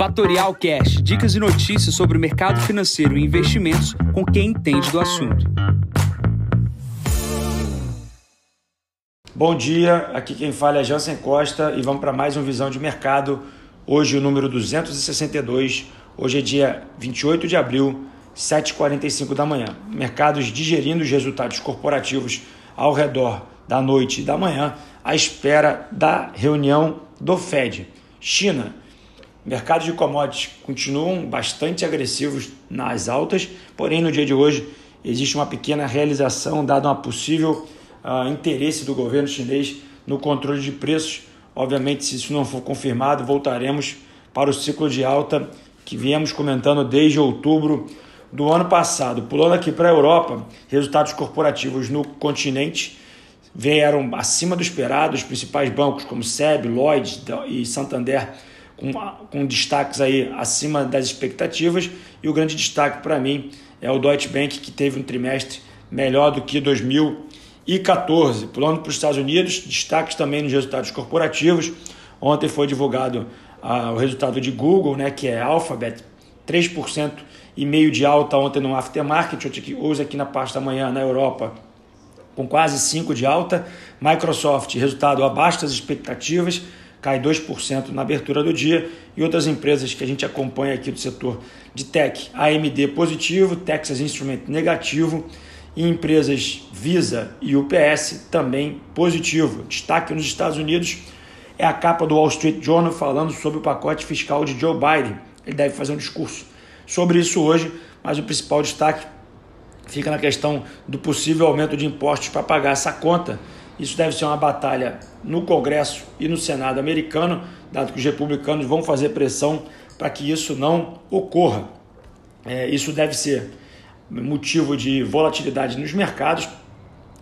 Fatorial Cash, dicas e notícias sobre o mercado financeiro e investimentos com quem entende do assunto. Bom dia, aqui quem fala é Jansen Costa e vamos para mais um Visão de Mercado. Hoje o número 262, hoje é dia 28 de abril, 7h45 da manhã. Mercados digerindo os resultados corporativos ao redor da noite e da manhã, à espera da reunião do Fed. China, Mercados de commodities continuam bastante agressivos nas altas, porém no dia de hoje existe uma pequena realização dado um possível uh, interesse do governo chinês no controle de preços. Obviamente, se isso não for confirmado, voltaremos para o ciclo de alta que viemos comentando desde outubro do ano passado. Pulando aqui para a Europa, resultados corporativos no continente vieram acima do esperado. Os principais bancos como SEB, Lloyds e Santander com, com destaques aí acima das expectativas. E o grande destaque para mim é o Deutsche Bank, que teve um trimestre melhor do que 2014. Pulando para os Estados Unidos, destaques também nos resultados corporativos. Ontem foi divulgado ah, o resultado de Google, né, que é Alphabet, 3% e meio de alta ontem no aftermarket, hoje aqui na parte da manhã na Europa, com quase 5% de alta. Microsoft, resultado abaixo das expectativas, cai 2% na abertura do dia, e outras empresas que a gente acompanha aqui do setor de tech, AMD positivo, Texas Instrument negativo, e empresas Visa e UPS também positivo. Destaque nos Estados Unidos é a capa do Wall Street Journal falando sobre o pacote fiscal de Joe Biden. Ele deve fazer um discurso sobre isso hoje, mas o principal destaque fica na questão do possível aumento de impostos para pagar essa conta isso deve ser uma batalha no Congresso e no Senado americano, dado que os republicanos vão fazer pressão para que isso não ocorra. É, isso deve ser motivo de volatilidade nos mercados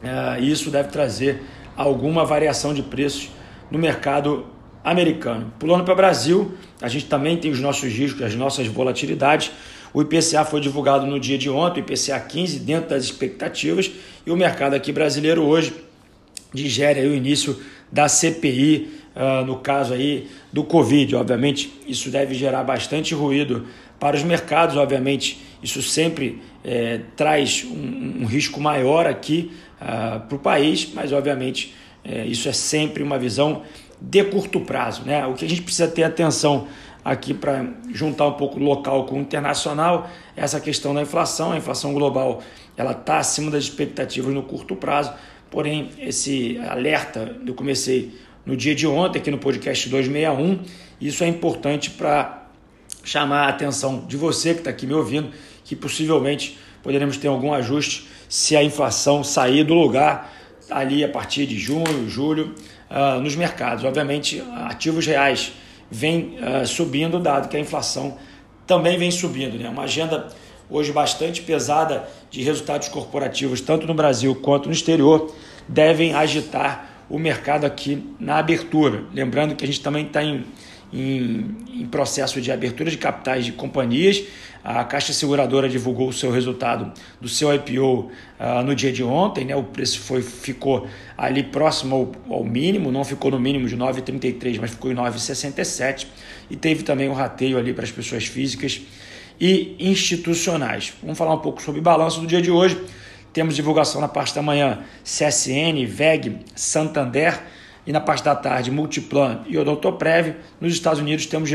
é, e isso deve trazer alguma variação de preços no mercado americano. Pulando para o Brasil, a gente também tem os nossos riscos, as nossas volatilidades. O IPCA foi divulgado no dia de ontem, o IPCA 15, dentro das expectativas, e o mercado aqui brasileiro hoje digere o início da CPI, uh, ah, no caso aí do Covid. Obviamente, isso deve gerar bastante ruído para os mercados, obviamente, isso sempre é, traz um, um, risco maior aqui uh, para o país, mas obviamente é, isso é sempre uma visão de curto prazo. Né? O que a gente precisa ter atenção aqui para juntar um pouco local com internacional, é essa questão da inflação, a inflação global ela está acima das expectativas no curto prazo, Porém, esse alerta eu comecei no dia de ontem, aqui no podcast 261. Isso é importante para chamar a atenção de você que está aqui me ouvindo, que possivelmente poderemos ter algum ajuste se a inflação sair do lugar ali a partir de junho, julho, uh, nos mercados. Obviamente, ativos reais vem uh, subindo, dado que a inflação também vem subindo. Né? Uma agenda hoje bastante pesada de resultados corporativos, tanto no Brasil quanto no exterior, devem agitar o mercado aqui na abertura. Lembrando que a gente também está em, em, em, processo de abertura de capitais de companhias. A Caixa Seguradora divulgou o seu resultado do seu IPO uh, ah, no dia de ontem. Né? O preço foi, ficou ali próximo ao, ao mínimo, não ficou no mínimo de 9,33, mas ficou em 9,67. E teve também um rateio ali para as pessoas físicas e institucionais. Vamos falar um pouco sobre balanço do dia de hoje. Temos divulgação na parte da manhã CSN, VEG, Santander e na parte da tarde Multiplan e Odontoprev. Nos Estados Unidos temos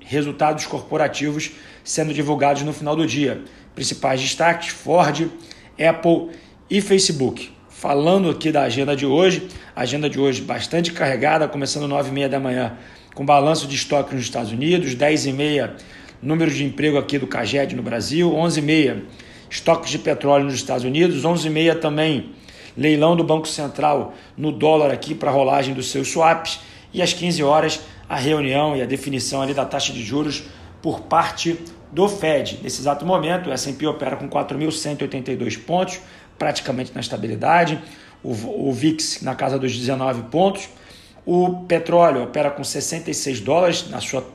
resultados corporativos sendo divulgados no final do dia. Principais destaques: Ford, Apple e Facebook. Falando aqui da agenda de hoje, agenda de hoje bastante carregada, começando às 9h30 da manhã, com balanço de estoque nos Estados Unidos, 10h30 número de emprego aqui do CAGED no Brasil, 11h30, estoques de petróleo nos Estados Unidos, 11h30 também, leilão do Banco Central no dólar aqui para rolagem dos seus swaps, e às 15 horas a reunião e a definição ali da taxa de juros por parte do Fed. Nesse exato momento, o S&P opera com 4.182 pontos, praticamente na estabilidade, o VIX na casa dos 19 pontos, o petróleo opera com 66 dólares na sua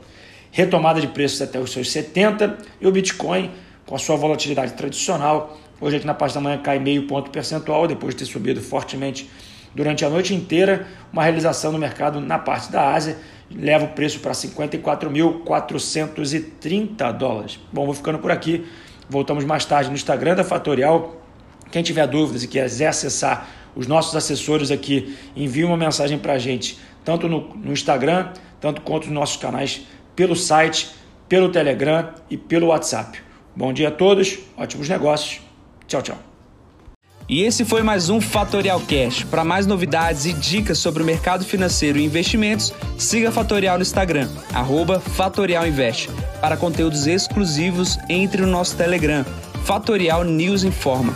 retomada de preços até os seus 70 e o Bitcoin com a sua volatilidade tradicional. Hoje aqui na parte da manhã cai meio ponto percentual depois de ter subido fortemente durante a noite inteira. Uma realização no mercado na parte da Ásia leva o preço para 54.430 dólares. Bom, vou ficando por aqui. Voltamos mais tarde no Instagram da Fatorial. Quem tiver dúvidas e quiser acessar os nossos assessores aqui, envie uma mensagem para a gente, tanto no, no Instagram, tanto quanto nos nossos canais, pelo site, pelo Telegram e pelo WhatsApp. Bom dia a todos, ótimos negócios. Tchau, tchau. E esse foi mais um Fatorial Cash. Para mais novidades e dicas sobre o mercado financeiro e investimentos, siga Fatorial no Instagram, Fatorial Invest. Para conteúdos exclusivos, entre no nosso Telegram, Fatorial News Informa.